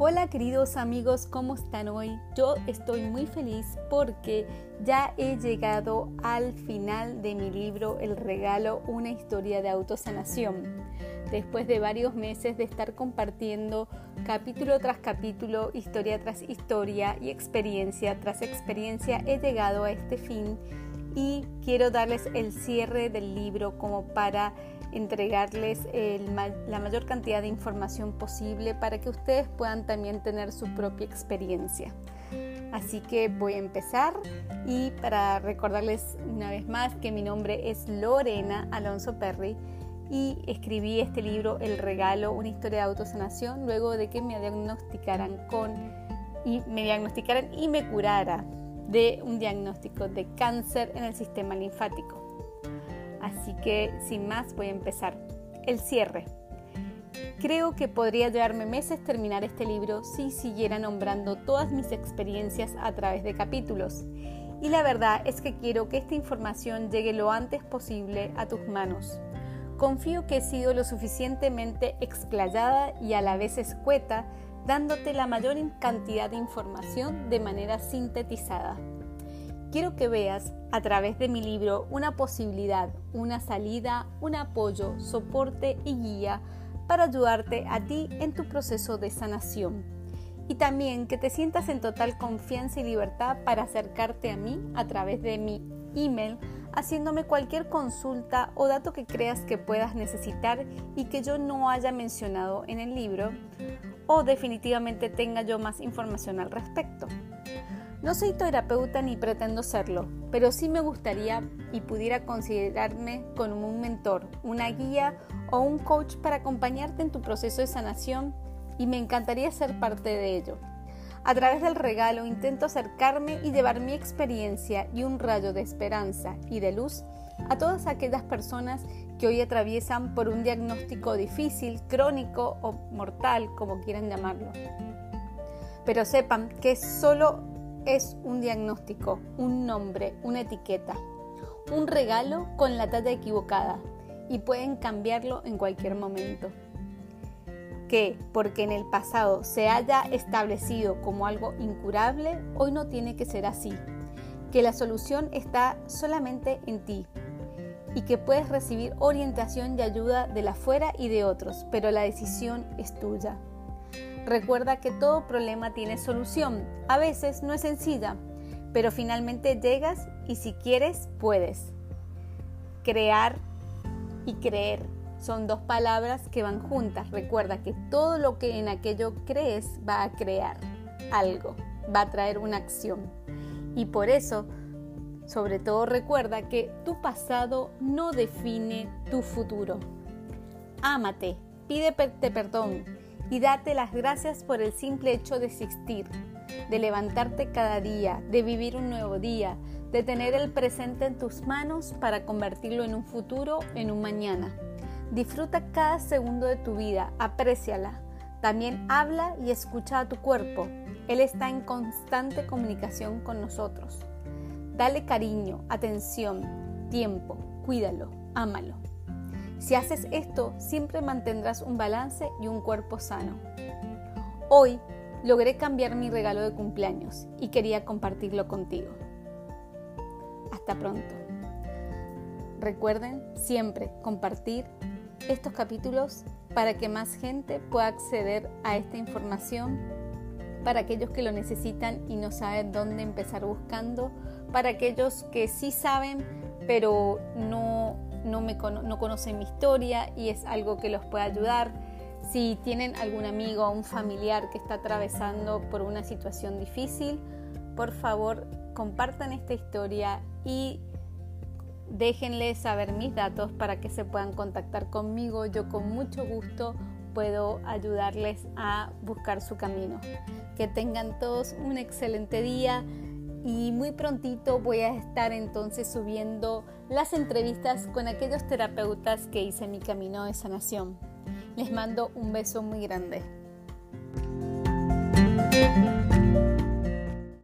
Hola queridos amigos, ¿cómo están hoy? Yo estoy muy feliz porque ya he llegado al final de mi libro El regalo, una historia de autosanación. Después de varios meses de estar compartiendo capítulo tras capítulo, historia tras historia y experiencia tras experiencia, he llegado a este fin y quiero darles el cierre del libro como para entregarles la mayor cantidad de información posible para que ustedes puedan también tener su propia experiencia. Así que voy a empezar y para recordarles una vez más que mi nombre es Lorena Alonso Perry y escribí este libro El regalo, una historia de autosanación luego de que me diagnosticaran con y me diagnosticaran y me curara de un diagnóstico de cáncer en el sistema linfático. Así que sin más voy a empezar. El cierre. Creo que podría llevarme meses terminar este libro si siguiera nombrando todas mis experiencias a través de capítulos. Y la verdad es que quiero que esta información llegue lo antes posible a tus manos. Confío que he sido lo suficientemente explayada y a la vez escueta, dándote la mayor cantidad de información de manera sintetizada. Quiero que veas a través de mi libro una posibilidad, una salida, un apoyo, soporte y guía para ayudarte a ti en tu proceso de sanación. Y también que te sientas en total confianza y libertad para acercarte a mí a través de mi email, haciéndome cualquier consulta o dato que creas que puedas necesitar y que yo no haya mencionado en el libro o definitivamente tenga yo más información al respecto. No soy terapeuta ni pretendo serlo, pero sí me gustaría y pudiera considerarme como un mentor, una guía o un coach para acompañarte en tu proceso de sanación y me encantaría ser parte de ello. A través del regalo intento acercarme y llevar mi experiencia y un rayo de esperanza y de luz a todas aquellas personas que hoy atraviesan por un diagnóstico difícil, crónico o mortal, como quieran llamarlo. Pero sepan que solo es un diagnóstico, un nombre, una etiqueta, un regalo con la talla equivocada y pueden cambiarlo en cualquier momento. Que porque en el pasado se haya establecido como algo incurable, hoy no tiene que ser así. Que la solución está solamente en ti y que puedes recibir orientación y ayuda de la fuera y de otros, pero la decisión es tuya. Recuerda que todo problema tiene solución. A veces no es sencilla, pero finalmente llegas y si quieres, puedes. Crear y creer son dos palabras que van juntas. Recuerda que todo lo que en aquello crees va a crear algo, va a traer una acción. Y por eso, sobre todo recuerda que tu pasado no define tu futuro. Ámate, pídete perdón, y date las gracias por el simple hecho de existir, de levantarte cada día, de vivir un nuevo día, de tener el presente en tus manos para convertirlo en un futuro, en un mañana. Disfruta cada segundo de tu vida, apréciala. También habla y escucha a tu cuerpo. Él está en constante comunicación con nosotros. Dale cariño, atención, tiempo, cuídalo, ámalo. Si haces esto, siempre mantendrás un balance y un cuerpo sano. Hoy logré cambiar mi regalo de cumpleaños y quería compartirlo contigo. Hasta pronto. Recuerden siempre compartir estos capítulos para que más gente pueda acceder a esta información, para aquellos que lo necesitan y no saben dónde empezar buscando, para aquellos que sí saben pero no no, me, no conocen mi historia y es algo que los puede ayudar. Si tienen algún amigo o un familiar que está atravesando por una situación difícil, por favor compartan esta historia y déjenles saber mis datos para que se puedan contactar conmigo. Yo con mucho gusto puedo ayudarles a buscar su camino. Que tengan todos un excelente día y muy prontito voy a estar entonces subiendo las entrevistas con aquellos terapeutas que hice mi camino de sanación. Les mando un beso muy grande.